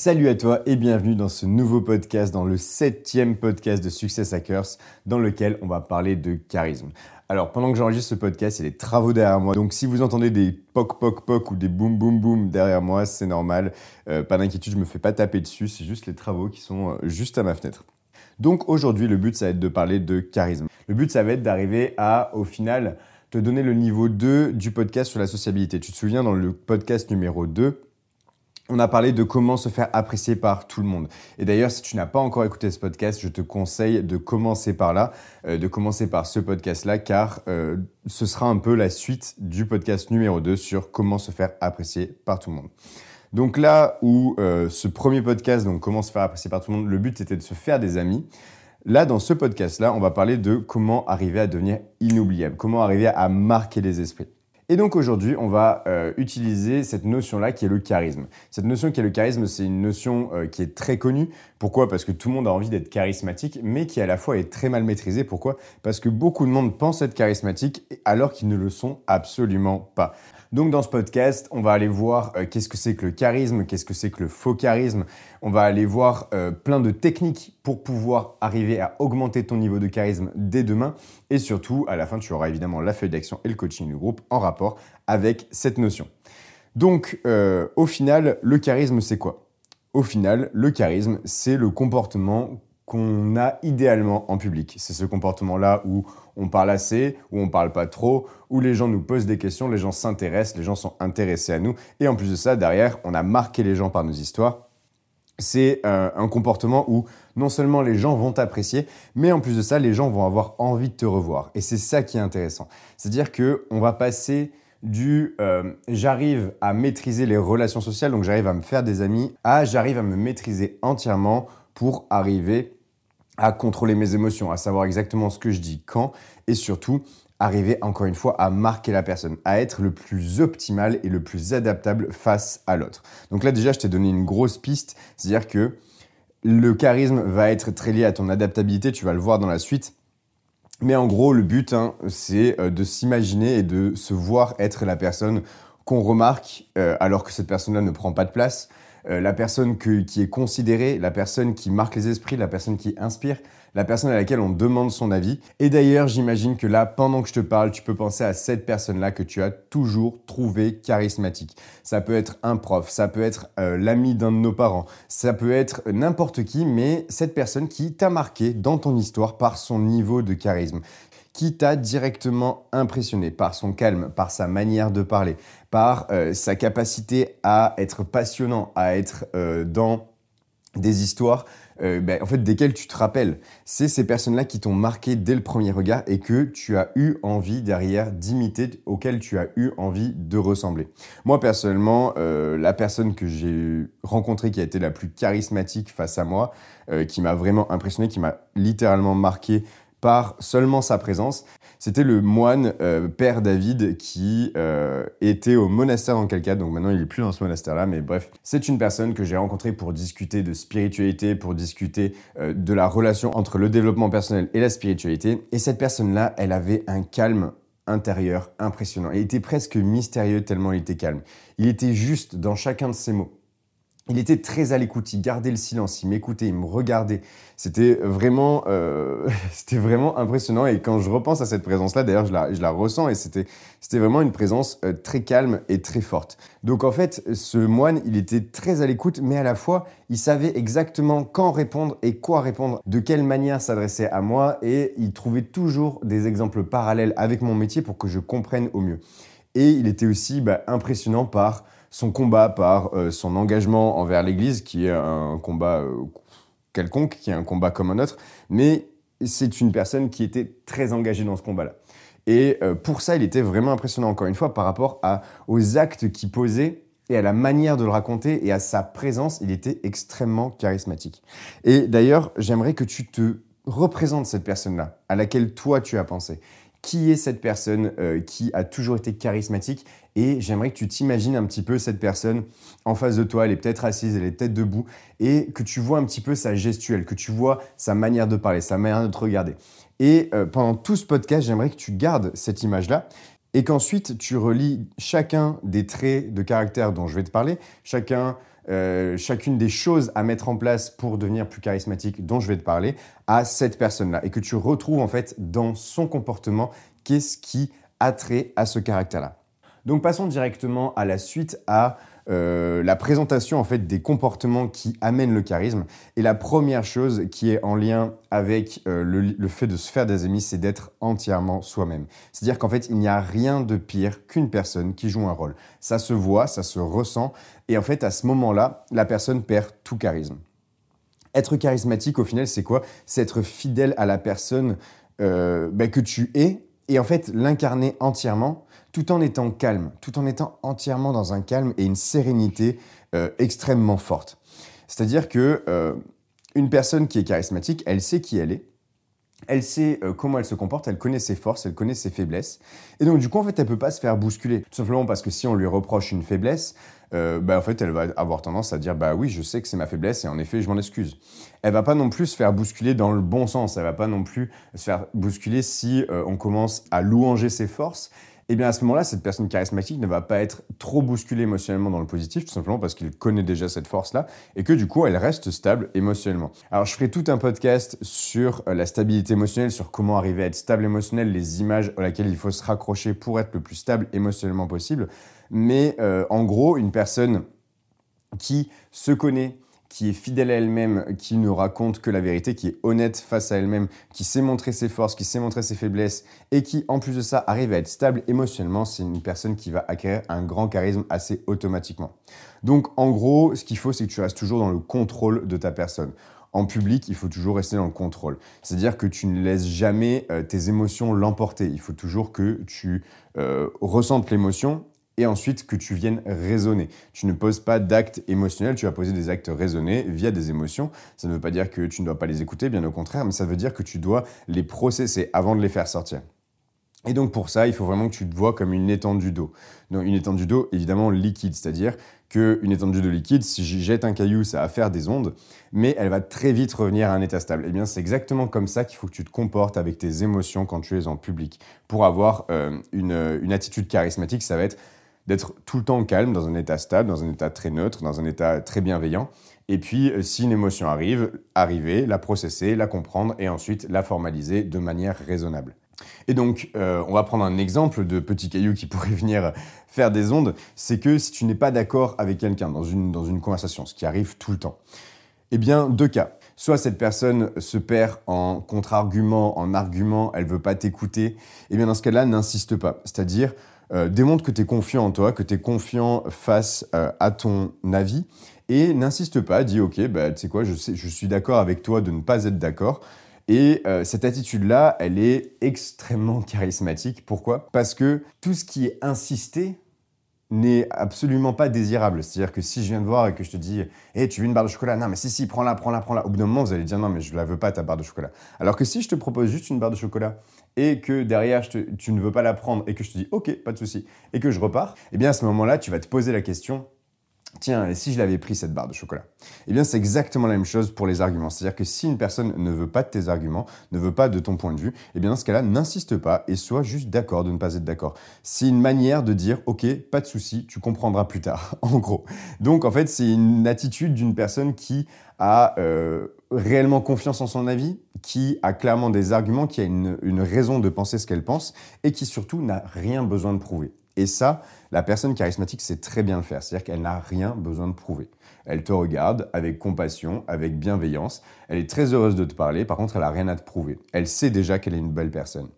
Salut à toi et bienvenue dans ce nouveau podcast, dans le septième podcast de Success Hackers, dans lequel on va parler de charisme. Alors, pendant que j'enregistre ce podcast, il y a des travaux derrière moi. Donc, si vous entendez des poc poc poc ou des boum boum boum derrière moi, c'est normal. Euh, pas d'inquiétude, je me fais pas taper dessus. C'est juste les travaux qui sont euh, juste à ma fenêtre. Donc, aujourd'hui, le but, ça va être de parler de charisme. Le but, ça va être d'arriver à, au final, te donner le niveau 2 du podcast sur la sociabilité. Tu te souviens, dans le podcast numéro 2, on a parlé de comment se faire apprécier par tout le monde. Et d'ailleurs, si tu n'as pas encore écouté ce podcast, je te conseille de commencer par là, euh, de commencer par ce podcast-là, car euh, ce sera un peu la suite du podcast numéro 2 sur comment se faire apprécier par tout le monde. Donc là où euh, ce premier podcast, donc comment se faire apprécier par tout le monde, le but était de se faire des amis. Là, dans ce podcast-là, on va parler de comment arriver à devenir inoubliable, comment arriver à marquer les esprits. Et donc aujourd'hui, on va euh, utiliser cette notion-là qui est le charisme. Cette notion qui est le charisme, c'est une notion euh, qui est très connue. Pourquoi? Parce que tout le monde a envie d'être charismatique, mais qui à la fois est très mal maîtrisée. Pourquoi? Parce que beaucoup de monde pense être charismatique alors qu'ils ne le sont absolument pas. Donc dans ce podcast, on va aller voir euh, qu'est-ce que c'est que le charisme, qu'est-ce que c'est que le faux charisme. On va aller voir euh, plein de techniques pour pouvoir arriver à augmenter ton niveau de charisme dès demain. Et surtout, à la fin, tu auras évidemment la feuille d'action et le coaching du groupe en rapport avec cette notion. Donc euh, au final, le charisme, c'est quoi? Au final, le charisme, c'est le comportement qu'on a idéalement en public. C'est ce comportement-là où on parle assez, où on parle pas trop, où les gens nous posent des questions, les gens s'intéressent, les gens sont intéressés à nous. Et en plus de ça, derrière, on a marqué les gens par nos histoires. C'est euh, un comportement où non seulement les gens vont t'apprécier, mais en plus de ça, les gens vont avoir envie de te revoir. Et c'est ça qui est intéressant. C'est-à-dire que on va passer du euh, j'arrive à maîtriser les relations sociales, donc j'arrive à me faire des amis, à j'arrive à me maîtriser entièrement pour arriver à contrôler mes émotions, à savoir exactement ce que je dis quand, et surtout arriver encore une fois à marquer la personne, à être le plus optimal et le plus adaptable face à l'autre. Donc là déjà, je t'ai donné une grosse piste, c'est-à-dire que le charisme va être très lié à ton adaptabilité, tu vas le voir dans la suite. Mais en gros, le but, hein, c'est euh, de s'imaginer et de se voir être la personne qu'on remarque euh, alors que cette personne-là ne prend pas de place, euh, la personne qui est considérée, la personne qui marque les esprits, la personne qui inspire, la personne à laquelle on demande son avis. Et d'ailleurs, j'imagine que là, pendant que je te parle, tu peux penser à cette personne-là que tu as toujours trouvé charismatique. Ça peut être un prof, ça peut être euh, l'ami d'un de nos parents, ça peut être n'importe qui, mais cette personne qui t'a marqué dans ton histoire par son niveau de charisme qui t'a directement impressionné par son calme, par sa manière de parler, par euh, sa capacité à être passionnant, à être euh, dans des histoires euh, ben, en fait, desquelles tu te rappelles. C'est ces personnes-là qui t'ont marqué dès le premier regard et que tu as eu envie derrière d'imiter, auxquelles tu as eu envie de ressembler. Moi, personnellement, la personne que j'ai rencontrée qui a été la plus charismatique face à moi, qui m'a vraiment impressionné, qui m'a littéralement marqué par seulement sa présence. C'était le moine euh, Père David qui euh, était au monastère dans quel donc maintenant il est plus dans ce monastère-là, mais bref, c'est une personne que j'ai rencontrée pour discuter de spiritualité, pour discuter euh, de la relation entre le développement personnel et la spiritualité. Et cette personne-là, elle avait un calme intérieur impressionnant. Il était presque mystérieux tellement il était calme. Il était juste dans chacun de ses mots. Il était très à l'écoute, il gardait le silence, il m'écoutait, il me regardait. C'était vraiment, euh, impressionnant. Et quand je repense à cette présence-là, d'ailleurs, je la, ressens et c'était, c'était vraiment une présence euh, très calme et très forte. Donc en fait, ce moine, il était très à l'écoute, mais à la fois, il savait exactement quand répondre et quoi répondre, de quelle manière s'adresser à moi, et il trouvait toujours des exemples parallèles avec mon métier pour que je comprenne au mieux. Et il était aussi bah, impressionnant par son combat, par euh, son engagement envers l'Église, qui est un combat euh, quelconque, qui est un combat comme un autre, mais c'est une personne qui était très engagée dans ce combat-là. Et euh, pour ça, il était vraiment impressionnant, encore une fois, par rapport aux actes qu'il posait et à la manière de le raconter et à sa présence, il était extrêmement charismatique. Et d'ailleurs, j'aimerais que tu te représentes cette personne-là, à laquelle toi tu as pensé. Qui est cette personne euh, qui a toujours été charismatique Et j'aimerais que tu t'imagines un petit peu cette personne en face de toi. Elle est peut-être assise, elle est peut-être debout, et que tu vois un petit peu sa gestuelle, que tu vois sa manière de parler, sa manière de te regarder. Et euh, pendant tout ce podcast, j'aimerais que tu gardes cette image-là et qu'ensuite tu relis chacun des traits de caractère dont je vais te parler, chacun, euh, chacune des choses à mettre en place pour devenir plus charismatique dont je vais te parler à cette personne-là et que tu retrouves en fait dans son comportement qu'est-ce qui a trait à ce caractère-là. Donc passons directement à la suite à euh, la présentation en fait des comportements qui amènent le charisme. Et la première chose qui est en lien avec euh, le, fait de se faire des amis, c'est d'être entièrement soi-même. C'est-à-dire qu'en fait, il n'y a rien de pire qu'une personne qui joue un rôle. Ça se voit, ça se ressent, et en fait, à ce moment-là, la personne perd tout charisme. Être charismatique, au final, c'est quoi? C'est être fidèle à la personne euh, ben, que tu es, et en fait, l'incarner entièrement tout en étant calme, tout en étant entièrement dans un calme et une sérénité euh, extrêmement forte. C'est-à-dire que euh, une personne qui est charismatique, elle sait qui elle est, elle sait euh, comment elle se comporte, elle connaît ses forces, elle connaît ses faiblesses. Et donc, du coup, en fait, elle peut pas se faire bousculer. Tout simplement parce que si on lui reproche une faiblesse, bah, en fait, elle va avoir tendance à dire Bah oui, je sais que c'est ma faiblesse et en effet, je m'en excuse. Elle va pas non plus se faire bousculer dans le bon sens. Elle va pas non plus se faire bousculer si on commence à louanger ses forces eh bien à ce moment-là, cette personne charismatique ne va pas être trop bousculée émotionnellement dans le positif, tout simplement parce qu'il connaît déjà cette force-là et que du coup, elle reste stable émotionnellement. Alors, je ferai tout un podcast sur euh, la stabilité émotionnelle, sur comment arriver à être stable émotionnel, les images auxquelles il faut se raccrocher pour être le plus stable émotionnellement possible. Mais euh, en gros, une personne qui se connaît, qui est fidèle à elle-même, qui ne raconte que la vérité, qui est honnête face à elle-même, qui sait montrer ses forces, qui sait montrer ses faiblesses, et qui, en plus de ça, arrive à être stable émotionnellement, c'est une personne qui va acquérir un grand charisme assez automatiquement. Donc, en gros, ce qu'il faut, c'est que tu restes toujours dans le contrôle de ta personne. En public, il faut toujours rester dans le contrôle. C'est-à-dire que tu ne laisses jamais euh, tes émotions l'emporter. Il faut toujours que tu euh, ressentes l'émotion et ensuite que tu viennes raisonner. Tu ne poses pas d'actes émotionnels, tu vas poser des actes raisonnés via des émotions. Ça ne veut pas dire que tu ne dois pas les écouter, bien au contraire, mais ça veut dire que tu dois les processer avant de les faire sortir. Et donc pour ça, il faut vraiment que tu te vois comme une étendue d'eau. Donc une étendue d'eau évidemment liquide, c'est-à-dire qu'une étendue d'eau liquide, si j'y jette un caillou, ça va faire des ondes, mais elle va très vite revenir à un état stable. Et eh bien c'est exactement comme ça qu'il faut que tu te comportes avec tes émotions quand tu es en public. Pour avoir euh, une, une attitude charismatique, ça va être d'être tout le temps calme, dans un état stable, dans un état très neutre, dans un état très bienveillant. Et puis, euh, si une émotion arrive, arriver, la processer, la comprendre et ensuite la formaliser de manière raisonnable. Et donc, euh, on va prendre un exemple de petit caillou qui pourrait venir faire des ondes. C'est que si tu n'es pas d'accord avec quelqu'un dans une, conversation, ce qui arrive tout le temps, eh bien, deux cas. Soit cette personne se perd en contre-argument, en argument, elle veut pas t'écouter. Eh bien, dans ce cas-là, n'insiste pas. C'est-à-dire, euh, démontre que tu es confiant en toi, que tu es confiant face euh, à ton avis et n'insiste pas, dis ok, bah, tu sais quoi, je, suis d'accord avec toi de ne pas être d'accord. Et euh, cette attitude-là, elle est extrêmement charismatique. Pourquoi? Parce que tout ce qui est insisté n'est absolument pas désirable. C'est-à-dire que si je viens de voir et que je te dis hey, tu veux une barre de chocolat? Non, mais si, si, prends-la, prends-la, prends-la. Au bout d'un moment, vous allez dire Non, mais je la veux pas, ta barre de chocolat. Alors que si je te propose juste une barre de chocolat et que derrière tu ne veux pas la prendre et que je te dis ok, pas de souci, et que je repars, eh bien à ce moment-là, tu vas te poser la question Tiens, si je l'avais pris cette barre de chocolat? Eh bien, c'est exactement la même chose pour les arguments. C'est-à-dire que si une personne ne veut pas de tes arguments, ne veut pas de ton point de vue, eh bien, dans ce cas-là, n'insiste pas et sois juste d'accord de ne pas être d'accord. C'est une manière de dire, OK, pas de souci, tu comprendras plus tard, en gros. Donc, en fait, c'est une attitude d'une personne qui a euh, réellement confiance en son avis, qui a clairement des arguments, qui a une raison de penser ce qu'elle pense et qui surtout n'a rien besoin de prouver. Et ça, la personne charismatique sait très bien le faire. C'est-à-dire qu'elle n'a rien besoin de prouver. Elle te regarde avec compassion, avec bienveillance. Elle est très heureuse de te parler. Par contre, elle n'a rien à te prouver. Elle sait déjà qu'elle est une belle personne.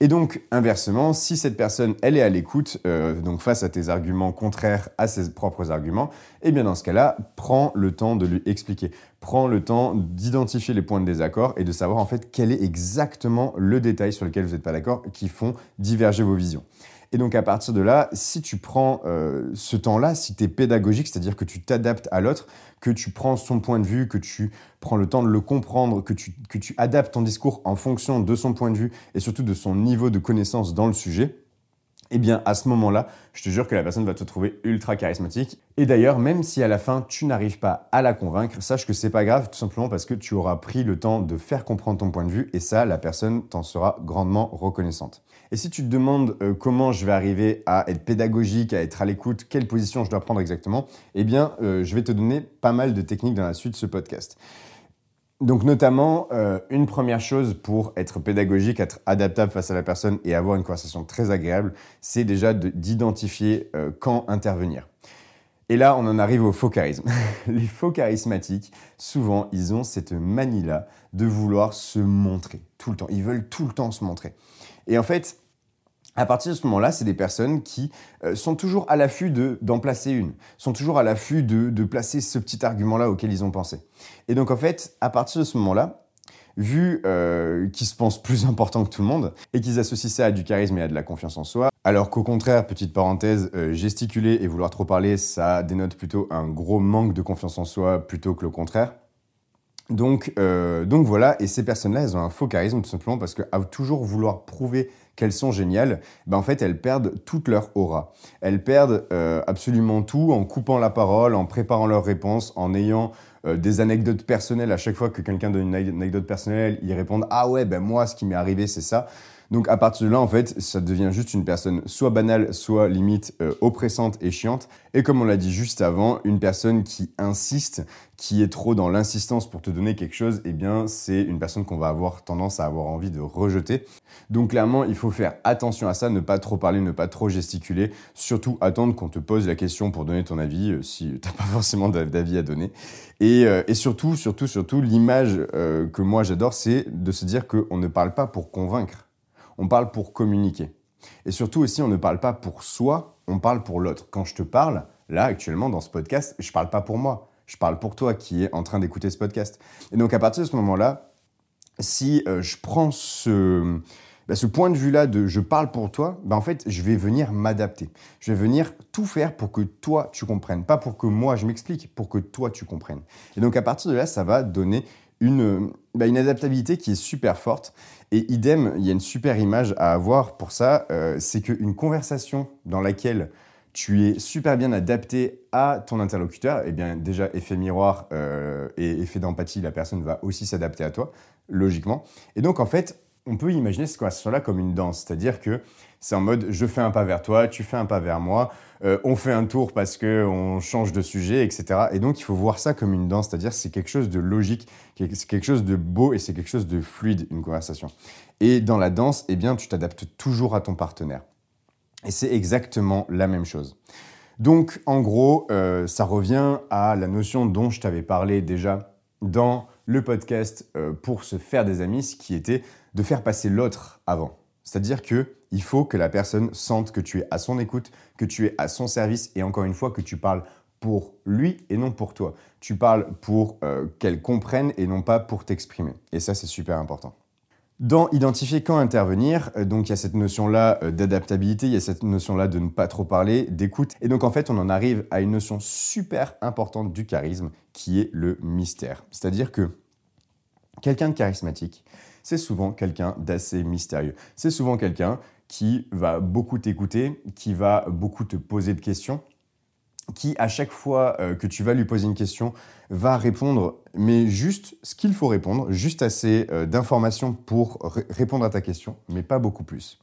Et donc, inversement, si cette personne, elle est à l'écoute, euh, donc face à tes arguments contraires à ses propres arguments, eh bien dans ce cas-là, prends le temps de lui expliquer. Prends le temps d'identifier les points de désaccord et de savoir en fait quel est exactement le détail sur lequel vous n'êtes pas d'accord qui font diverger vos visions. Et donc à partir de là, si tu prends euh, ce temps-là, si tu es pédagogique, c'est-à-dire que tu t'adaptes à l'autre, que tu prends son point de vue, que tu prends le temps de le comprendre, que tu, que tu adaptes ton discours en fonction de son point de vue et surtout de son niveau de connaissance dans le sujet, eh bien à ce moment-là, je te jure que la personne va te trouver ultra charismatique. Et d'ailleurs, même si à la fin tu n'arrives pas à la convaincre, sache que c'est pas grave, tout simplement parce que tu auras pris le temps de faire comprendre ton point de vue et ça, la personne t'en sera grandement reconnaissante. Et si tu te demandes euh, comment je vais arriver à être pédagogique, à être à l'écoute, quelle position je dois prendre exactement, eh bien, euh, je vais te donner pas mal de techniques dans la suite de ce podcast. Donc notamment, euh, une première chose pour être pédagogique, être adaptable face à la personne et avoir une conversation très agréable, c'est déjà d'identifier euh, quand intervenir. Et là, on en arrive au faux charisme. Les faux charismatiques, souvent, ils ont cette manie-là de vouloir se montrer tout le temps. Ils veulent tout le temps se montrer. Et en fait, à partir de ce moment-là, c'est des personnes qui euh, sont toujours à l'affût d'en placer une, sont toujours à l'affût de, placer ce petit argument-là auquel ils ont pensé. Et donc en fait, à partir de ce moment-là, vu euh, qu'ils se pensent plus importants que tout le monde et qu'ils associent ça à du charisme et à de la confiance en soi, alors qu'au contraire, petite parenthèse, euh, gesticuler et vouloir trop parler, ça dénote plutôt un gros manque de confiance en soi plutôt que le contraire. Donc, donc voilà, et ces personnes-là, elles ont un faux charisme tout simplement parce qu'à toujours vouloir prouver qu'elles sont géniales, ben en fait elles perdent toute leur aura. Elles perdent euh, absolument tout en coupant la parole, en préparant leurs réponses, en ayant euh, des anecdotes personnelles. À chaque fois que quelqu'un donne une anecdote personnelle, ils répondent Ah ouais, ben moi ce qui m'est arrivé c'est ça. Donc à partir de là, en fait, ça devient juste une personne soit banale, soit limite euh, oppressante et chiante. Et comme on l'a dit juste avant, une personne qui insiste, qui est trop dans l'insistance pour te donner quelque chose, eh bien c'est une personne qu'on va avoir tendance à avoir envie de rejeter. Donc clairement, il faut faire attention à ça, ne pas trop parler, ne pas trop gesticuler, surtout attendre qu'on te pose la question pour donner ton avis euh, si tu n'as pas forcément d'avis à donner. Et, euh, et, surtout, surtout, surtout, l'image que moi j'adore, c'est de se dire qu'on ne parle pas pour convaincre on parle pour communiquer. Et surtout aussi, on ne parle pas pour soi, on parle pour l'autre. Quand je te parle, là, actuellement, dans ce podcast, je ne parle pas pour moi. Je parle pour toi qui es en train d'écouter ce podcast. Et donc, à partir de ce moment-là, si euh, je prends ce, bah, ce point de vue-là de je parle pour toi, bah, en fait, je vais venir m'adapter. Je vais venir tout faire pour que toi, tu comprennes. Pas pour que moi, je m'explique, pour que toi, tu comprennes. Et donc, à partir de là, ça va donner une, bah, une adaptabilité qui est super forte. Et idem, il y a une super image à avoir pour ça, euh, c'est qu'une conversation dans laquelle tu es super bien adapté à ton interlocuteur, et eh bien déjà effet miroir euh, et effet d'empathie, la personne va aussi s'adapter à toi, logiquement. Et donc en fait, on peut imaginer cette conversation-là comme une danse, c'est-à-dire que c'est en mode je fais un pas vers toi, tu fais un pas vers moi, euh, on fait un tour parce qu'on change de sujet, etc. Et donc il faut voir ça comme une danse, c'est-à-dire c'est quelque chose de logique, c'est quelque chose de beau et c'est quelque chose de fluide, une conversation. Et dans la danse, eh bien, tu t'adaptes toujours à ton partenaire. Et c'est exactement la même chose. Donc en gros, euh, ça revient à la notion dont je t'avais parlé déjà dans le podcast euh, pour se faire des amis, ce qui était de faire passer l'autre avant. C'est-à-dire que il faut que la personne sente que tu es à son écoute, que tu es à son service et encore une fois que tu parles pour lui et non pour toi. Tu parles pour euh, qu'elle comprenne et non pas pour t'exprimer. Et ça, c'est super important. Dans identifier quand intervenir, euh, donc il y a cette notion-là euh, d'adaptabilité, il y a cette notion-là de ne pas trop parler, d'écoute. Et donc en fait, on en arrive à une notion super importante du charisme qui est le mystère. C'est-à-dire que quelqu'un de charismatique, c'est souvent quelqu'un d'assez mystérieux. C'est souvent quelqu'un qui va beaucoup t'écouter, qui va beaucoup te poser de questions, qui à chaque fois euh, que tu vas lui poser une question va répondre, mais juste ce qu'il faut répondre, juste assez euh, d'informations pour répondre à ta question, mais pas beaucoup plus.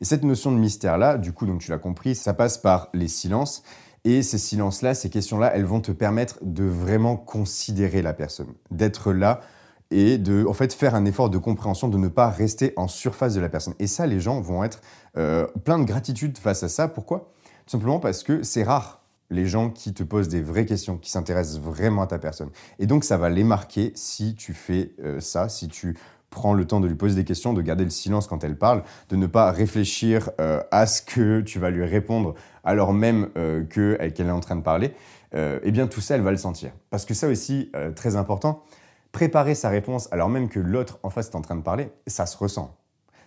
Et cette notion de mystère-là, du coup, donc tu l'as compris, ça passe par les silences. Et ces silences-là, ces questions-là, elles vont te permettre de vraiment considérer la personne, d'être là et de en fait faire un effort de compréhension, de ne pas rester en surface de la personne. Et ça, les gens vont être euh, plein de gratitude face à ça. Pourquoi? Tout simplement parce que c'est rare les gens qui te posent des vraies questions, qui s'intéressent vraiment à ta personne. Et donc ça va les marquer si tu fais euh, ça, si tu prends le temps de lui poser des questions, de garder le silence quand elle parle, de ne pas réfléchir euh, à ce que tu vas lui répondre alors même euh, qu'elle est en train de parler, eh bien tout ça, elle va le sentir. Parce que ça aussi, très important, préparer sa réponse alors même que l'autre en face est en train de parler, ça se ressent.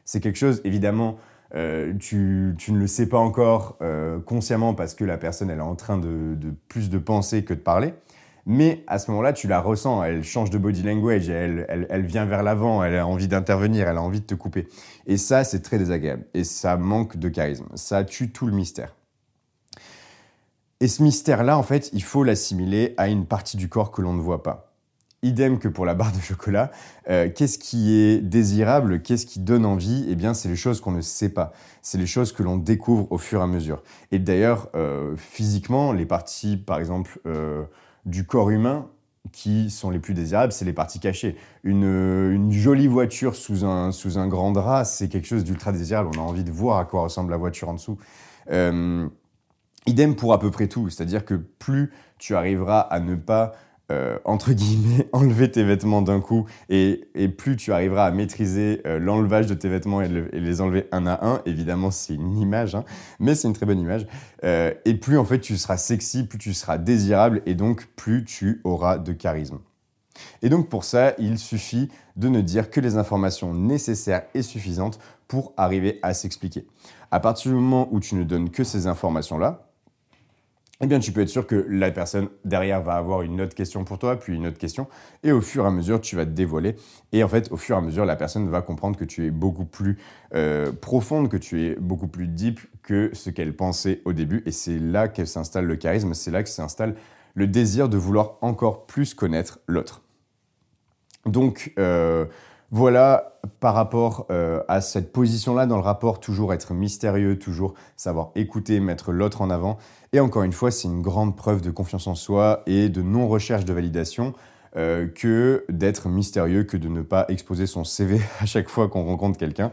C'est quelque chose, évidemment, tu, ne le sais pas encore consciemment parce que la personne elle est en train de, de, plus de penser que de parler. Mais à ce moment-là, tu la ressens, elle change de body language, elle, elle, vient vers l'avant, elle a envie d'intervenir, elle a envie de te couper. Et ça, c'est très désagréable. Et ça manque de charisme. Ça tue tout le mystère. Et ce mystère-là, en fait, il faut l'assimiler à une partie du corps que l'on ne voit pas. Idem que pour la barre de chocolat, euh, qu'est-ce qui est désirable, qu'est-ce qui donne envie? Eh bien, c'est les choses qu'on ne sait pas. C'est les choses que l'on découvre au fur et à mesure. Et d'ailleurs, euh, physiquement, les parties, par exemple, euh, du corps humain qui sont les plus désirables, c'est les parties cachées. Une, jolie voiture sous un, sous un grand drap, c'est quelque chose d'ultra désirable. On a envie de voir à quoi ressemble la voiture en dessous. Idem pour à peu près tout, c'est-à-dire que plus tu arriveras à ne pas euh, entre guillemets, enlever tes vêtements d'un coup et, plus tu arriveras à maîtriser euh, l'enlevage de tes vêtements et, les enlever un à un, évidemment c'est une image, hein, mais c'est une très bonne image, euh, et plus en fait tu seras sexy, plus tu seras désirable et donc plus tu auras de charisme. Et donc pour ça, il suffit de ne dire que les informations nécessaires et suffisantes pour arriver à s'expliquer. À partir du moment où tu ne donnes que ces informations-là, eh bien, tu peux être sûr que la personne derrière va avoir une autre question pour toi, puis une autre question, et au fur et à mesure, tu vas te dévoiler. Et en fait, au fur et à mesure, la personne va comprendre que tu es beaucoup plus euh, profonde, que tu es beaucoup plus deep que ce qu'elle pensait au début. Et c'est là qu'elle s'installe le charisme, c'est là que s'installe le désir de vouloir encore plus connaître l'autre. Donc, euh, voilà, par rapport euh, à cette position-là dans le rapport, toujours être mystérieux, toujours savoir écouter, mettre l'autre en avant. Et encore une fois, c'est une grande preuve de confiance en soi et de non-recherche de validation euh, que d'être mystérieux, que de ne pas exposer son CV à chaque fois qu'on rencontre quelqu'un.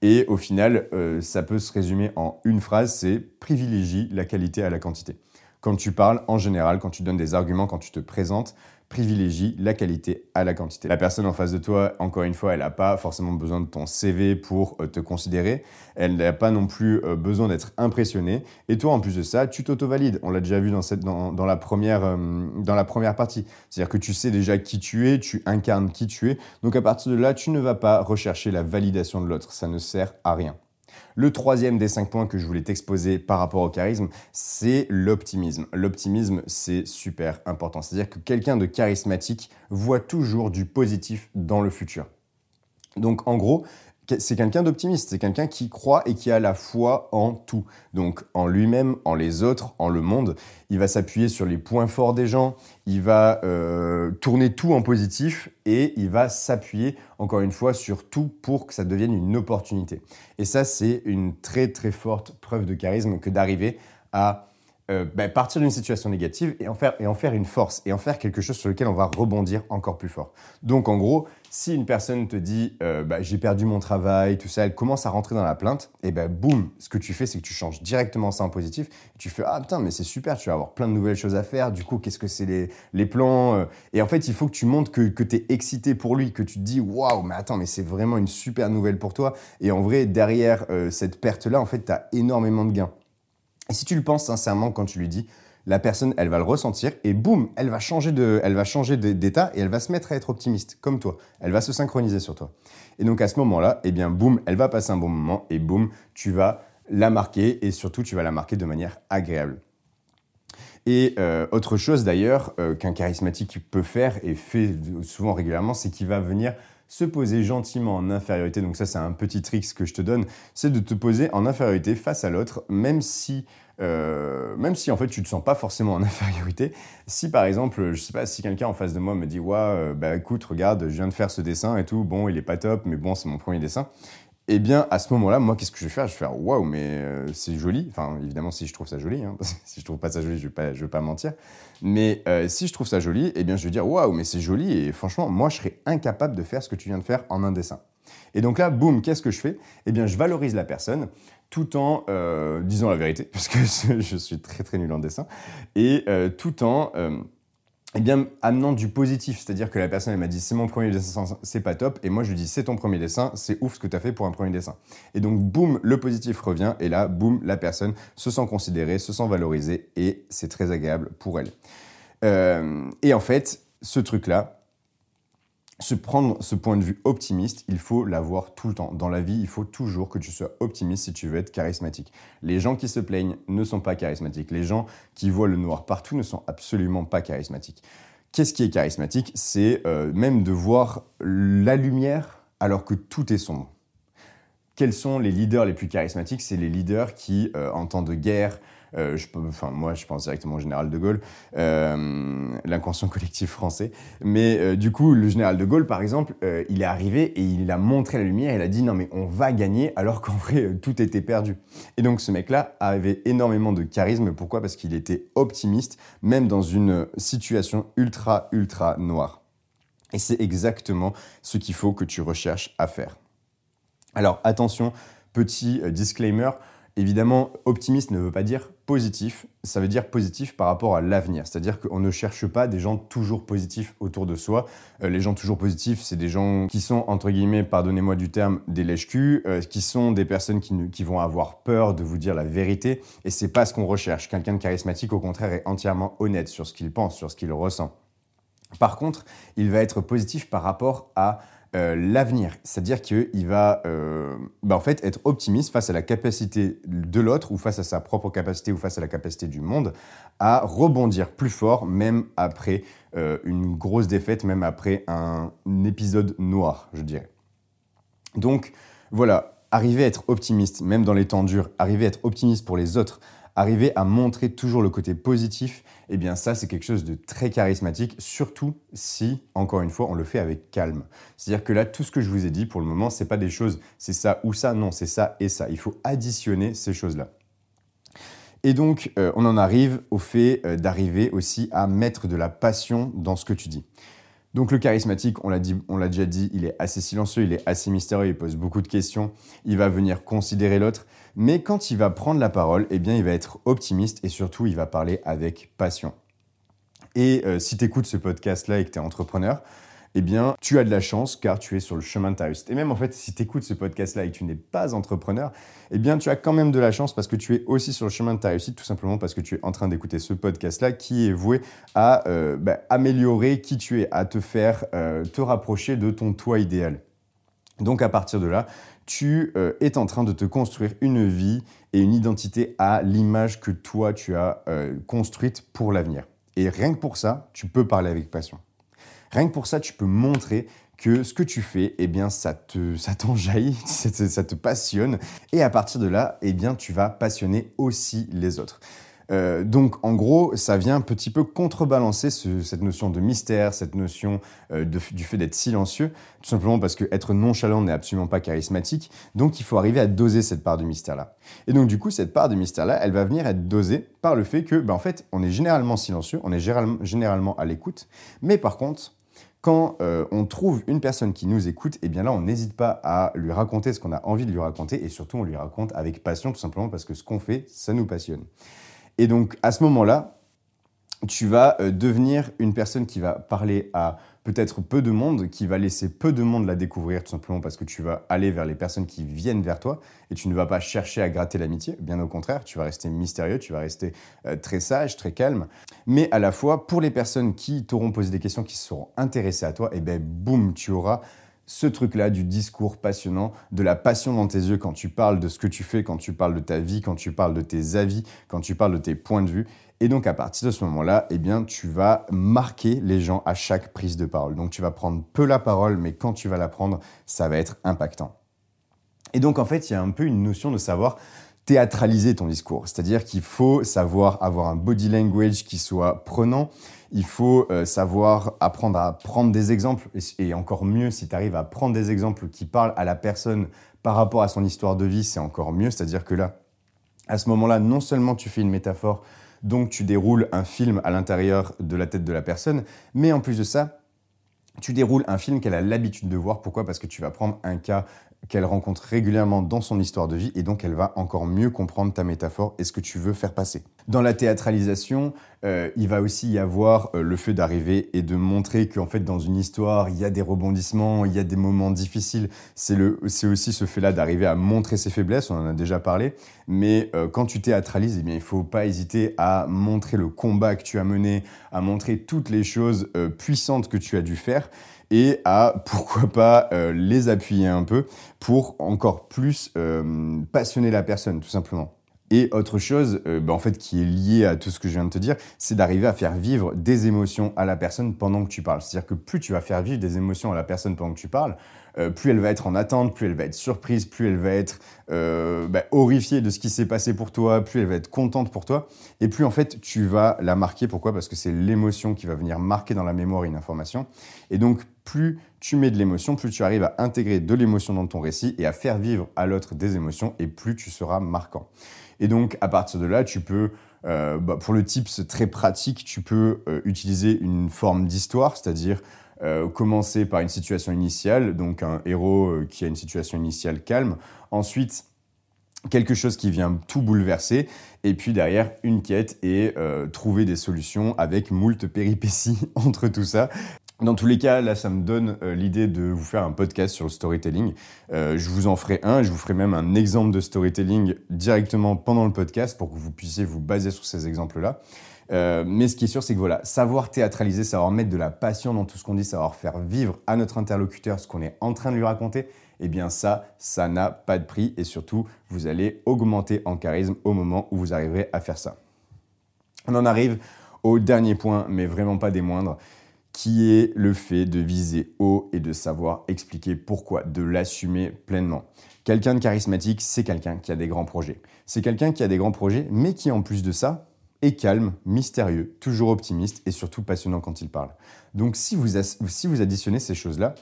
Et au final, euh, ça peut se résumer en une phrase, c'est privilégie la qualité à la quantité. Quand tu parles, en général, quand tu donnes des arguments, quand tu te présentes, privilégie la qualité à la quantité. La personne en face de toi, encore une fois, elle n'a pas forcément besoin de ton CV pour euh, te considérer. Elle n'a pas non plus euh, besoin d'être impressionnée. Et toi, en plus de ça, tu t'auto-valides. On l'a déjà vu dans, la, première, euh, dans la première partie. C'est-à-dire que tu sais déjà qui tu es, tu incarnes qui tu es. Donc à partir de là, tu ne vas pas rechercher la validation de l'autre. Ça ne sert à rien. Le troisième des cinq points que je voulais t'exposer par rapport au charisme, c'est l'optimisme. L'optimisme, c'est super important. C'est-à-dire que quelqu'un de charismatique voit toujours du positif dans le futur. Donc en gros, c'est quelqu'un d'optimiste, c'est quelqu'un qui croit et qui a la foi en tout. Donc en lui-même, en les autres, en le monde. Il va s'appuyer sur les points forts des gens, il va euh, tourner tout en positif et il va s'appuyer, encore une fois, sur tout pour que ça devienne une opportunité. Et ça, c'est une très très forte preuve de charisme que d'arriver à euh, bah, partir d'une situation négative et en, faire, et une force, et en faire quelque chose sur lequel on va rebondir encore plus fort. Donc en gros, si une personne te dit euh, bah, j'ai perdu mon travail, tout ça, elle commence à rentrer dans la plainte, et ben boum, ce que tu fais, c'est que tu changes directement ça en positif. Tu fais ah putain, mais c'est super, tu vas avoir plein de nouvelles choses à faire. Du coup, qu'est-ce que c'est les, les, plans euh? Et en fait, il faut que tu montres que, que tu es excité pour lui, que tu te dis waouh, mais attends, mais c'est vraiment une super nouvelle pour toi. Et en vrai, derrière cette perte-là, en fait, tu as énormément de gains. Et si tu le penses sincèrement quand tu lui dis, la personne, elle va le ressentir et boum, elle va changer de, elle va changer d'état et elle va se mettre à être optimiste, comme toi. Elle va se synchroniser sur toi. Et donc à ce moment-là, eh bien boum, elle va passer un bon moment et boum, tu vas la marquer et surtout tu vas la marquer de manière agréable. Et euh, autre chose d'ailleurs euh, qu'un charismatique peut faire et fait souvent régulièrement, c'est qu'il va venir se poser gentiment en infériorité. Donc ça, c'est un petit trick que je te donne, c'est de te poser en infériorité face à l'autre, même si euh, en fait tu te sens pas forcément en infériorité. Si par exemple, je sais pas, si quelqu'un en face de moi me dit ouais, euh, bah écoute, regarde, je viens de faire ce dessin et tout, bon, il est pas top, mais bon, c'est mon premier dessin. Eh bien, à ce moment-là, moi, qu'est-ce que je vais faire? Je vais faire waouh, mais euh, c'est joli. Enfin, évidemment, si je trouve ça joli, hein, si je trouve pas ça joli, je vais pas, je vais pas mentir. Mais si je trouve ça joli, eh bien, je vais dire waouh, mais c'est joli. Et franchement, moi, je serais incapable de faire ce que tu viens de faire en un dessin. Et donc là, boum, qu'est-ce que je fais? Eh bien, je valorise la personne tout en euh, disant la vérité, parce que je suis très très nul en dessin, et euh, tout en, euh, eh bien, amenant du positif. C'est-à-dire que la personne, elle m'a dit, c'est mon premier dessin, c'est pas top. Et moi, je lui dis, c'est ton premier dessin, c'est ouf ce que tu as fait pour un premier dessin. Et donc, boum, le positif revient. Et là, boum, la personne se sent considérée, se sent valorisée. Et c'est très agréable pour elle. Euh, et en fait, ce truc-là, se prendre ce point de vue optimiste, il faut l'avoir tout le temps. Dans la vie, il faut toujours que tu sois optimiste si tu veux être charismatique. Les gens qui se plaignent ne sont pas charismatiques. Les gens qui voient le noir partout ne sont absolument pas charismatiques. Qu'est-ce qui est charismatique? C'est euh, même de voir la lumière alors que tout est sombre. Quels sont les leaders les plus charismatiques? C'est les leaders qui, euh, en temps de guerre, euh, moi, je pense directement au général de Gaulle, euh, l'inconscient collectif français. Mais euh, du coup, le général de Gaulle, par exemple, il est arrivé et il a montré la lumière. Il a dit non, mais on va gagner, alors qu'en vrai, tout était perdu. Et donc, ce mec-là avait énormément de charisme. Pourquoi? Parce qu'il était optimiste, même dans une situation ultra, ultra noire. Et c'est exactement ce qu'il faut que tu recherches à faire. Alors attention, petit disclaimer, Évidemment, optimiste ne veut pas dire positif, ça veut dire positif par rapport à l'avenir. C'est-à-dire qu'on ne cherche pas des gens toujours positifs autour de soi. Euh, les gens toujours positifs, c'est des gens qui sont, entre guillemets, pardonnez-moi du terme, des lèches-culs, euh, qui sont des personnes qui, vont avoir peur de vous dire la vérité. Et c'est pas ce qu'on recherche. Quelqu'un de charismatique, au contraire, est entièrement honnête sur ce qu'il pense, sur ce qu'il ressent. Par contre, il va être positif par rapport à euh, l'avenir. C'est-à-dire qu'il va euh, bah, en fait être optimiste face à la capacité de l'autre ou face à sa propre capacité ou face à la capacité du monde à rebondir plus fort même après euh, une grosse défaite, même après un, épisode noir, je dirais. Donc voilà, arriver à être optimiste, même dans les temps durs, arriver à être optimiste pour les autres, arriver à montrer toujours le côté positif, eh bien ça c'est quelque chose de très charismatique, surtout si, encore une fois, on le fait avec calme. C'est-à-dire que là, tout ce que je vous ai dit pour le moment, c'est pas des choses, c'est ça ou ça, non, c'est ça et ça. Il faut additionner ces choses-là. Et donc, euh, on en arrive au fait euh, d'arriver aussi à mettre de la passion dans ce que tu dis. Donc le charismatique, on l'a, dit, on l'a déjà dit, il est assez silencieux, il est assez mystérieux, il pose beaucoup de questions, il va venir considérer l'autre, mais quand il va prendre la parole, eh bien il va être optimiste et surtout il va parler avec passion. Et euh, si tu écoutes ce podcast-là et que tu es entrepreneur, eh bien, tu as de la chance car tu es sur le chemin de ta réussite. Et même en fait, si tu écoutes ce podcast-là et que tu n'es pas entrepreneur, eh bien, tu as quand même de la chance parce que tu es aussi sur le chemin de ta réussite, tout simplement parce que tu es en train d'écouter ce podcast-là qui est voué à euh, bah, améliorer qui tu es, à te faire euh, te rapprocher de ton toi idéal. Donc à partir de là, tu euh, es en train de te construire une vie et une identité à l'image que toi tu as construite pour l'avenir. Et rien que pour ça, tu peux parler avec passion. Rien que pour ça, tu peux montrer que ce que tu fais, eh bien, ça te, ça t'enjaillit, ça te passionne. Et à partir de là, eh bien, tu vas passionner aussi les autres. Euh, donc en gros, ça vient un petit peu contrebalancer cette notion de mystère, cette notion euh, du fait d'être silencieux, tout simplement parce que être nonchalant n'est absolument pas charismatique. Donc il faut arriver à doser cette part de mystère-là. Et donc du coup, cette part de mystère-là, elle va venir être dosée par le fait que, ben, en fait, on est généralement silencieux, on est généralement à l'écoute, mais par contre, quand euh, on trouve une personne qui nous écoute, eh bien là, on n'hésite pas à lui raconter ce qu'on a envie de lui raconter et surtout, on lui raconte avec passion, tout simplement parce que ce qu'on fait, ça nous passionne. Et donc, à ce moment-là, tu vas euh, devenir une personne qui va parler à peut-être peu de monde, qui va laisser peu de monde la découvrir tout simplement parce que tu vas aller vers les personnes qui viennent vers toi et tu ne vas pas chercher à gratter l'amitié, bien au contraire, tu vas rester mystérieux, tu vas rester euh, très sage, très calme, mais à la fois pour les personnes qui t'auront posé des questions, qui seront intéressées à toi, et eh ben boum, tu auras ce truc-là du discours passionnant, de la passion dans tes yeux quand tu parles de ce que tu fais, quand tu parles de ta vie, quand tu parles de tes avis, quand tu parles de tes points de vue. Et donc à partir de ce moment-là, eh bien, tu vas marquer les gens à chaque prise de parole. Donc tu vas prendre peu la parole, mais quand tu vas la prendre, ça va être impactant. Et donc en fait, il y a un peu une notion de savoir théâtraliser ton discours. C'est-à-dire qu'il faut savoir avoir un body language qui soit prenant. Il faut euh, savoir apprendre à prendre des exemples. Et, encore mieux, si tu arrives à prendre des exemples qui parlent à la personne par rapport à son histoire de vie, c'est encore mieux. C'est-à-dire que là, à ce moment-là, non seulement tu fais une métaphore, donc tu déroules un film à l'intérieur de la tête de la personne, mais en plus de ça, tu déroules un film qu'elle a l'habitude de voir. Pourquoi? Parce que tu vas prendre un cas qu'elle rencontre régulièrement dans son histoire de vie et donc elle va encore mieux comprendre ta métaphore et ce que tu veux faire passer. Dans la théâtralisation, euh, il va aussi y avoir euh, le fait d'arriver et de montrer qu'en fait dans une histoire, il y a des rebondissements, il y a des moments difficiles. C'est aussi ce fait-là d'arriver à montrer ses faiblesses, on en a déjà parlé. Mais euh, quand tu théâtralises, eh bien, il ne faut pas hésiter à montrer le combat que tu as mené, à montrer toutes les choses puissantes que tu as dû faire et à pourquoi pas les appuyer un peu pour encore plus passionner la personne tout simplement. Et autre chose, euh, bah, en fait, qui est liée à tout ce que je viens de te dire, c'est d'arriver à faire vivre des émotions à la personne pendant que tu parles. C'est-à-dire que plus tu vas faire vivre des émotions à la personne pendant que tu parles, euh, plus elle va être en attente, plus elle va être surprise, plus elle va être euh, bah, horrifiée de ce qui s'est passé pour toi, plus elle va être contente pour toi, et plus en fait tu vas la marquer. Pourquoi? Parce que c'est l'émotion qui va venir marquer dans la mémoire une information. Et donc plus tu mets de l'émotion, plus tu arrives à intégrer de l'émotion dans ton récit et à faire vivre à l'autre des émotions, et plus tu seras marquant. Et donc, à partir de là, tu peux, euh, bah, pour le tips très pratique, tu peux utiliser une forme d'histoire, c'est-à-dire euh, commencer par une situation initiale, donc un héros qui a une situation initiale calme. Ensuite, quelque chose qui vient tout bouleverser, et puis derrière une quête et trouver des solutions avec moult péripéties entre tout ça. Dans tous les cas, là, ça me donne euh, l'idée de vous faire un podcast sur le storytelling. Euh, je vous en ferai un, je vous ferai même un exemple de storytelling directement pendant le podcast pour que vous puissiez vous baser sur ces exemples-là. Euh, mais ce qui est sûr, c'est que voilà, savoir théâtraliser, savoir mettre de la passion dans tout ce qu'on dit, savoir faire vivre à notre interlocuteur ce qu'on est en train de lui raconter, eh bien ça, ça n'a pas de prix et surtout, vous allez augmenter en charisme au moment où vous arriverez à faire ça. On en arrive au dernier point, mais vraiment pas des moindres qui est le fait de viser haut et de savoir expliquer pourquoi, de l'assumer pleinement. Quelqu'un de charismatique, c'est quelqu'un qui a des grands projets. C'est quelqu'un qui a des grands projets, mais qui en plus de ça calme, mystérieux, toujours optimiste et surtout passionnant quand il parle. Donc si vous, si vous additionnez ces choses-là,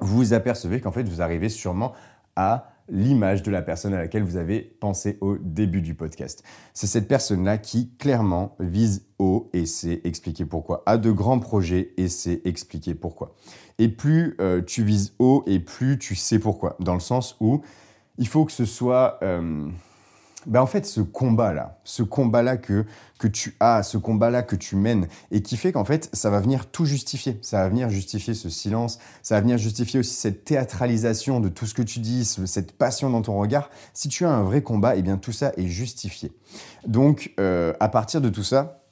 vous vous apercevez qu'en fait vous arrivez sûrement à l'image de la personne à laquelle vous avez pensé au début du podcast. C'est cette personne-là qui clairement vise haut et sait expliquer pourquoi, a de grands projets et sait expliquer pourquoi. Et plus euh, tu vises haut et plus tu sais pourquoi, dans le sens où il faut que ce soit... Euh, ben en fait, ce combat-là, ce combat-là que, que tu as, ce combat-là que tu mènes, et qui fait qu'en fait, ça va venir tout justifier. Ça va venir justifier ce silence, ça va venir justifier aussi cette théâtralisation de tout ce que tu dis, cette passion dans ton regard. Si tu as un vrai combat, eh bien tout ça est justifié. Donc, euh, à partir de tout ça,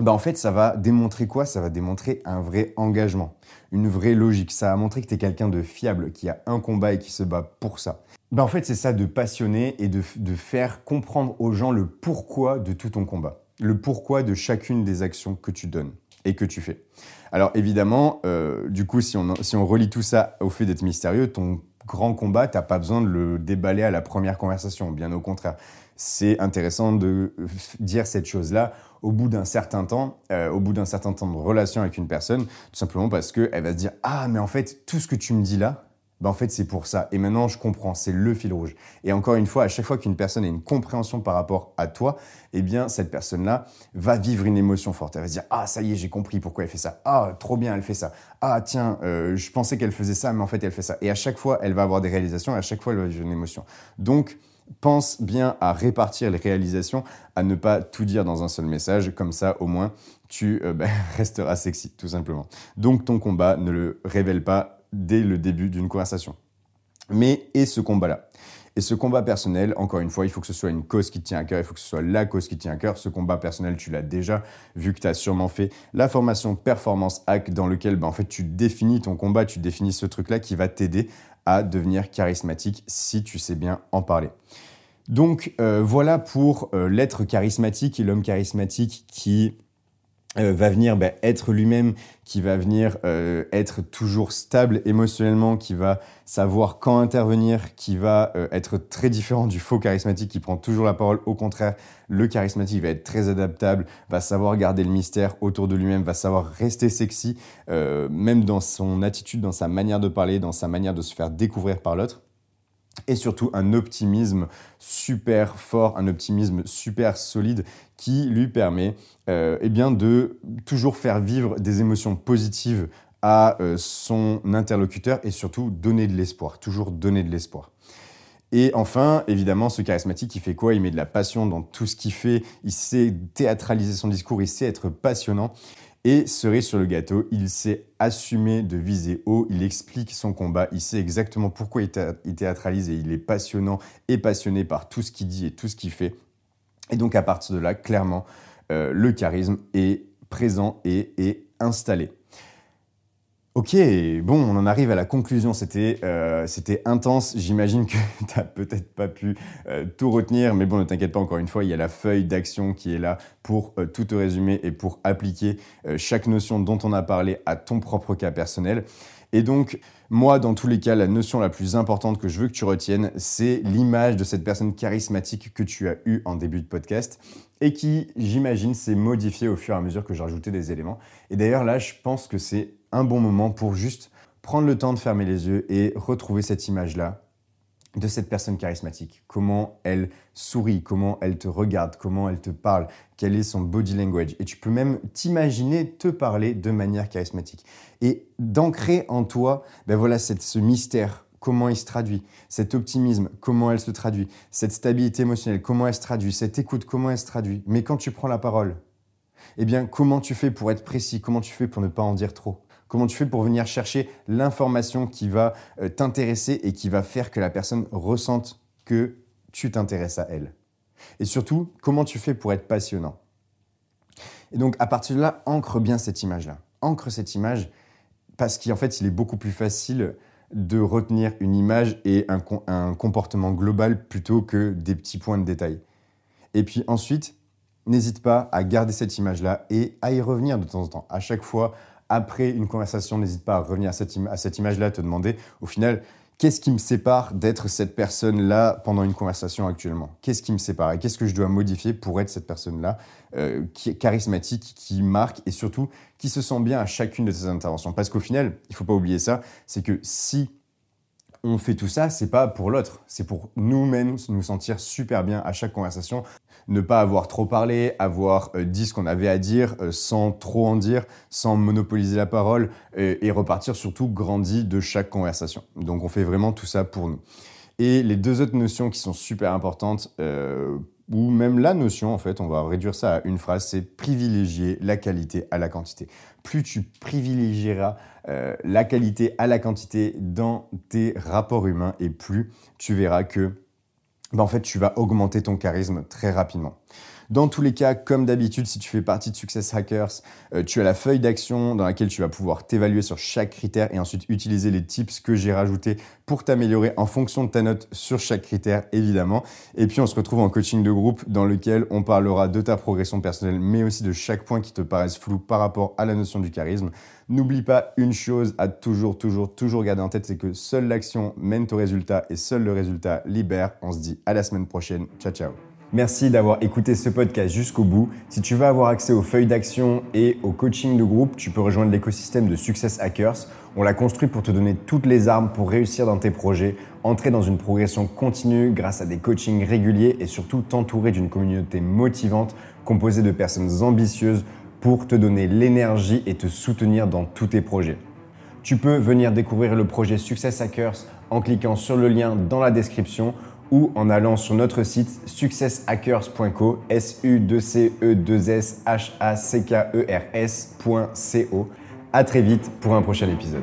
ben en fait, ça va démontrer quoi? Ça va démontrer un vrai engagement, une vraie logique. Ça va montrer que tu es quelqu'un de fiable, qui a un combat et qui se bat pour ça. Ben en fait, c'est ça de passionner et de, faire comprendre aux gens le pourquoi de tout ton combat, le pourquoi de chacune des actions que tu donnes et que tu fais. Alors évidemment, euh, du coup, si on, si on relie tout ça au fait d'être mystérieux, ton grand combat, tu n'as pas besoin de le déballer à la première conversation, bien au contraire. C'est intéressant de dire cette chose-là au bout d'un certain temps, euh, au bout d'un certain temps de relation avec une personne, tout simplement parce qu'elle va se dire Ah, mais en fait, tout ce que tu me dis là, ben en fait c'est pour ça. Et maintenant je comprends, c'est le fil rouge. Et encore une fois, à chaque fois qu'une personne a une compréhension par rapport à toi, eh bien cette personne-là va vivre une émotion forte. Elle va se dire ah ça y est j'ai compris pourquoi elle fait ça. Ah trop bien elle fait ça. Ah tiens euh, je pensais qu'elle faisait ça mais en fait elle fait ça. Et à chaque fois elle va avoir des réalisations et à chaque fois elle va vivre une émotion. Donc pense bien à répartir les réalisations, à ne pas tout dire dans un seul message, comme ça au moins tu euh, ben, resteras sexy tout simplement. Donc ton combat ne le révèle pas dès le début d'une conversation. Mais et ce combat-là? Et ce combat personnel, encore une fois, il faut que ce soit une cause qui tient à cœur, il faut que ce soit la cause qui tient à cœur. Ce combat personnel, tu l'as déjà vu que tu as sûrement fait la formation Performance Hack dans lequel ben, en fait, tu définis ton combat, tu définis ce truc-là qui va t'aider à devenir charismatique si tu sais bien en parler. Donc euh, voilà pour euh, l'être charismatique et l'homme charismatique qui euh, va venir bah, être lui-même, qui va venir euh, être toujours stable émotionnellement, qui va savoir quand intervenir, qui va euh, être très différent du faux charismatique qui prend toujours la parole. Au contraire, le charismatique va être très adaptable, va savoir garder le mystère autour de lui-même, va savoir rester sexy, même dans son attitude, dans sa manière de parler, dans sa manière de se faire découvrir par l'autre et surtout un optimisme super fort, un optimisme super solide qui lui permet euh, eh bien de toujours faire vivre des émotions positives à euh, son interlocuteur et surtout donner de l'espoir, toujours donner de l'espoir. Et enfin, évidemment, ce charismatique, il fait quoi? Il met de la passion dans tout ce qu'il fait, il sait théâtraliser son discours, il sait être passionnant. Et cerise sur le gâteau, il sait assumer de viser haut, il explique son combat, il sait exactement pourquoi il théâtralise et il est passionnant et passionné par tout ce qu'il dit et tout ce qu'il fait. Et donc à partir de là, clairement, euh, le charisme est présent et est installé. Ok, bon, on en arrive à la conclusion. C'était euh, intense. J'imagine que tu n'as peut-être pas pu euh, tout retenir, mais bon, ne t'inquiète pas, encore une fois, il y a la feuille d'action qui est là pour euh, tout te résumer et pour appliquer chaque notion dont on a parlé à ton propre cas personnel. Et donc, moi, dans tous les cas, la notion la plus importante que je veux que tu retiennes, c'est l'image de cette personne charismatique que tu as eue en début de podcast et qui, j'imagine, s'est modifiée au fur et à mesure que j'ai rajouté des éléments. Et d'ailleurs, là, je pense que c'est un bon moment pour juste prendre le temps de fermer les yeux et retrouver cette image-là de cette personne charismatique. Comment elle sourit, comment elle te regarde, comment elle te parle, quel est son body language. Et tu peux même t'imaginer te parler de manière charismatique. Et d'ancrer en toi, ben voilà, ce mystère, comment il se traduit, cet optimisme, comment elle se traduit, cette stabilité émotionnelle, comment elle se traduit, cette écoute, comment elle se traduit. Mais quand tu prends la parole, eh bien, comment tu fais pour être précis Comment tu fais pour ne pas en dire trop? Comment tu fais pour venir chercher l'information qui va euh, t'intéresser et qui va faire que la personne ressente que tu t'intéresses à elle? Et surtout, comment tu fais pour être passionnant? Et donc, à partir de là, ancre bien cette image-là. Ancre cette image parce qu'en fait, il est beaucoup plus facile de retenir une image et un, un comportement global plutôt que des petits points de détail. Et puis ensuite, n'hésite pas à garder cette image-là et à y revenir de temps en temps. À chaque fois, après une conversation, n'hésite pas à revenir à cette, image-là, te demander au final, qu'est-ce qui me sépare d'être cette personne-là pendant une conversation actuellement? Qu'est-ce qui me sépare? Et qu'est-ce que je dois modifier pour être cette personne-là euh, qui est charismatique, qui marque et surtout qui se sent bien à chacune de ses interventions? Parce qu'au final, il ne faut pas oublier ça, c'est que si on fait tout ça, c'est pas pour l'autre, c'est pour nous-mêmes nous sentir super bien à chaque conversation, ne pas avoir trop parlé, avoir euh, dit ce qu'on avait à dire euh, sans trop en dire, sans monopoliser la parole et, repartir surtout grandi de chaque conversation. Donc on fait vraiment tout ça pour nous. Et les deux autres notions qui sont super importantes, euh, ou même la notion en fait, on va réduire ça à une phrase, c'est privilégier la qualité à la quantité. Plus tu privilégieras la qualité à la quantité dans tes rapports humains et plus tu verras que ben, en fait, tu vas augmenter ton charisme très rapidement. Dans tous les cas, comme d'habitude, si tu fais partie de Success Hackers, euh, tu as la feuille d'action dans laquelle tu vas pouvoir t'évaluer sur chaque critère et ensuite utiliser les tips que j'ai rajoutés pour t'améliorer en fonction de ta note sur chaque critère, évidemment. Et puis, on se retrouve en coaching de groupe dans lequel on parlera de ta progression personnelle, mais aussi de chaque point qui te paraisse flou par rapport à la notion du charisme. N'oublie pas une chose à toujours, toujours, toujours garder en tête, c'est que seule l'action mène au résultat et seul le résultat libère. On se dit à la semaine prochaine. Ciao, ciao. Merci d'avoir écouté ce podcast jusqu'au bout. Si tu veux avoir accès aux feuilles d'action et au coaching de groupe, tu peux rejoindre l'écosystème de Success Hackers. On l'a construit pour te donner toutes les armes pour réussir dans tes projets, entrer dans une progression continue grâce à des coachings réguliers et surtout t'entourer d'une communauté motivante composée de personnes ambitieuses pour te donner l'énergie et te soutenir dans tous tes projets. Tu peux venir découvrir le projet Success Hackers en cliquant sur le lien dans la description ou en allant sur notre site successhackers.co, s u 2 c e 2 s h a c k e r. À très vite pour un prochain épisode.